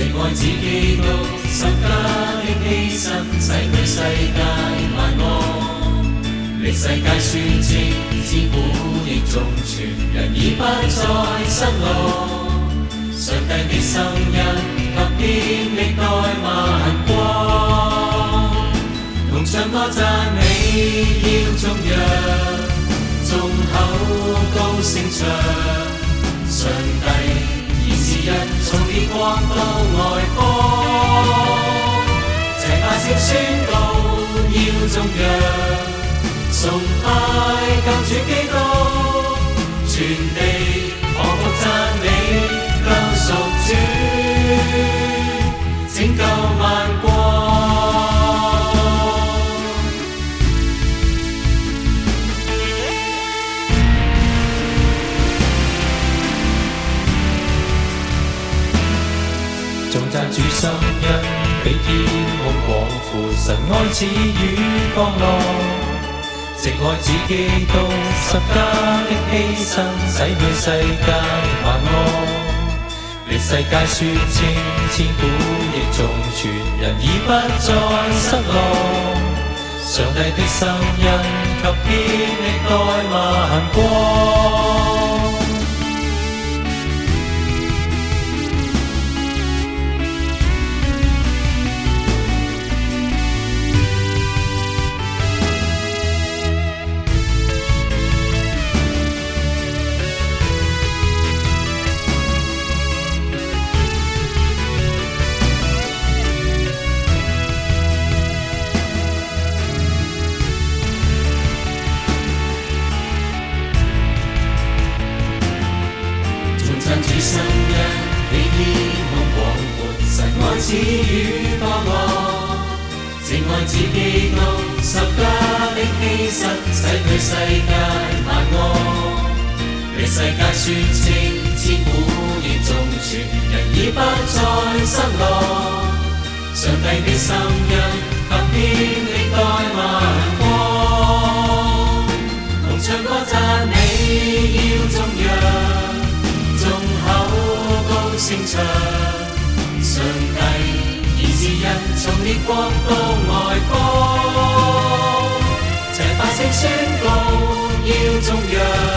直愛子基督，十架的犧牲，洗去世界萬惡。歷世界宣稱，自古亦仲存，人已不再失落。上帝的心恩及遍歷代萬國，同唱歌讚美，要頌揚。崇拜救主基督，全地何不赞你救赎主拯救万国？颂赞主心恩比天空广。神爱似雨降落，直爱只记到十家的牺牲，洗去世界万恶。令世界说清千古的众传，人已不再失落。上帝的心音及天的代万光。始與幫我，淨愛自己到十加的犧牲，洗去世界萬惡。被世界說清千古已中傳，人已不再失落。上帝的心恩及天歷代萬光，同唱歌讚你要頌揚，眾口高聲唱。上帝，而是人从列国到外邦，这百姓宣告要中央。